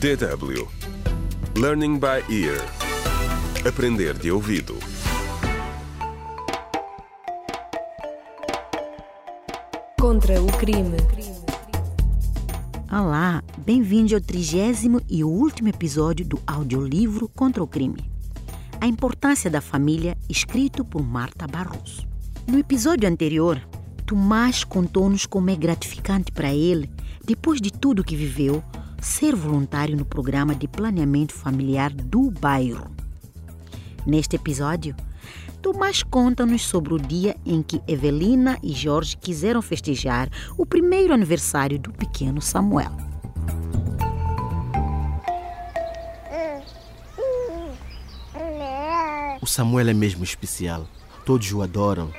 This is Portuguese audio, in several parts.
DW Learning by Ear Aprender de ouvido Contra o crime. Olá, bem-vindos ao trigésimo e último episódio do audiolivro Contra o Crime. A importância da família, escrito por Marta Barroso. No episódio anterior, Tomás contou-nos como é gratificante para ele, depois de tudo que viveu, ser voluntário no programa de planeamento familiar do bairro. Neste episódio, Tomás conta-nos sobre o dia em que Evelina e Jorge quiseram festejar o primeiro aniversário do pequeno Samuel. O Samuel é mesmo especial. Todos o adoram.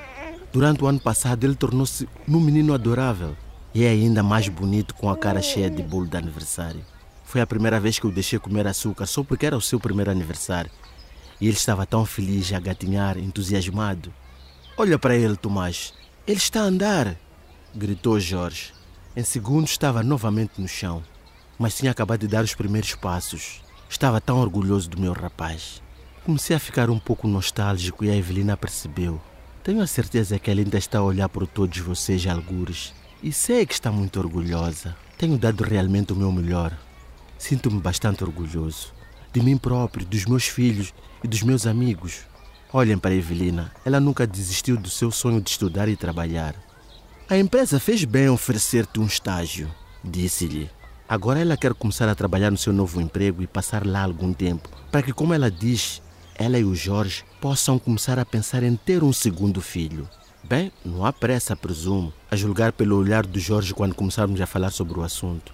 Durante o ano passado, ele tornou-se um menino adorável. E é ainda mais bonito com a cara cheia de bolo de aniversário. Foi a primeira vez que eu deixei comer açúcar só porque era o seu primeiro aniversário. E ele estava tão feliz, a gatinhar, entusiasmado. Olha para ele, Tomás. Ele está a andar! gritou Jorge. Em segundos estava novamente no chão, mas tinha acabado de dar os primeiros passos. Estava tão orgulhoso do meu rapaz. Comecei a ficar um pouco nostálgico e a Evelina percebeu. Tenho a certeza que ela ainda está a olhar por todos vocês, algures. E sei que está muito orgulhosa. Tenho dado realmente o meu melhor. Sinto-me bastante orgulhoso. De mim próprio, dos meus filhos e dos meus amigos. Olhem para Evelina. Ela nunca desistiu do seu sonho de estudar e trabalhar. A empresa fez bem oferecer-te um estágio, disse-lhe. Agora ela quer começar a trabalhar no seu novo emprego e passar lá algum tempo, para que, como ela diz, ela e o Jorge possam começar a pensar em ter um segundo filho. Bem, não há pressa, presumo, a julgar pelo olhar do Jorge quando começarmos a falar sobre o assunto.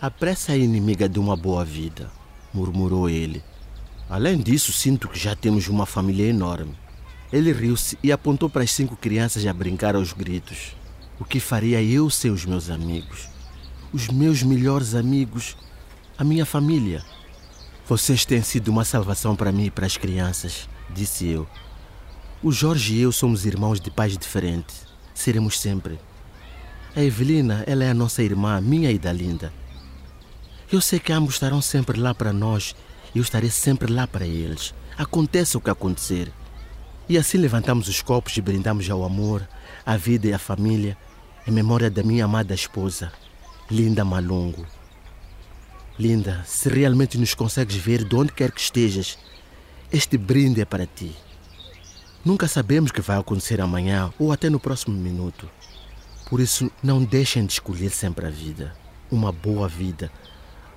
A pressa é inimiga de uma boa vida, murmurou ele. Além disso, sinto que já temos uma família enorme. Ele riu-se e apontou para as cinco crianças a brincar aos gritos. O que faria eu sem os meus amigos? Os meus melhores amigos? A minha família? Vocês têm sido uma salvação para mim e para as crianças, disse eu. O Jorge e eu somos irmãos de pais diferentes. Seremos sempre. A Evelina, ela é a nossa irmã, minha e da Linda. Eu sei que ambos estarão sempre lá para nós e eu estarei sempre lá para eles. Aconteça o que acontecer. E assim levantamos os copos e brindamos ao amor, à vida e à família, em memória da minha amada esposa, Linda Malungo. Linda, se realmente nos consegues ver de onde quer que estejas, este brinde é para ti. Nunca sabemos o que vai acontecer amanhã ou até no próximo minuto. Por isso, não deixem de escolher sempre a vida, uma boa vida,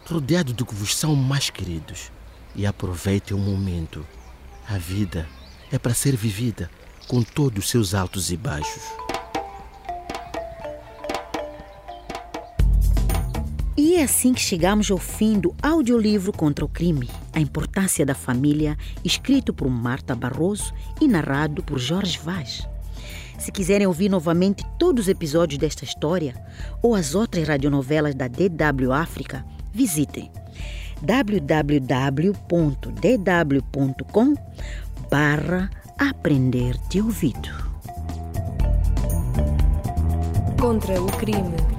rodeado do que vos são mais queridos. E aproveitem o momento. A vida é para ser vivida com todos os seus altos e baixos. E é assim que chegamos ao fim do audiolivro Contra o Crime, a importância da família, escrito por Marta Barroso e narrado por Jorge Vaz. Se quiserem ouvir novamente todos os episódios desta história ou as outras radionovelas da DW África, visitem www.dw.com barra aprender de ouvido. Contra o crime.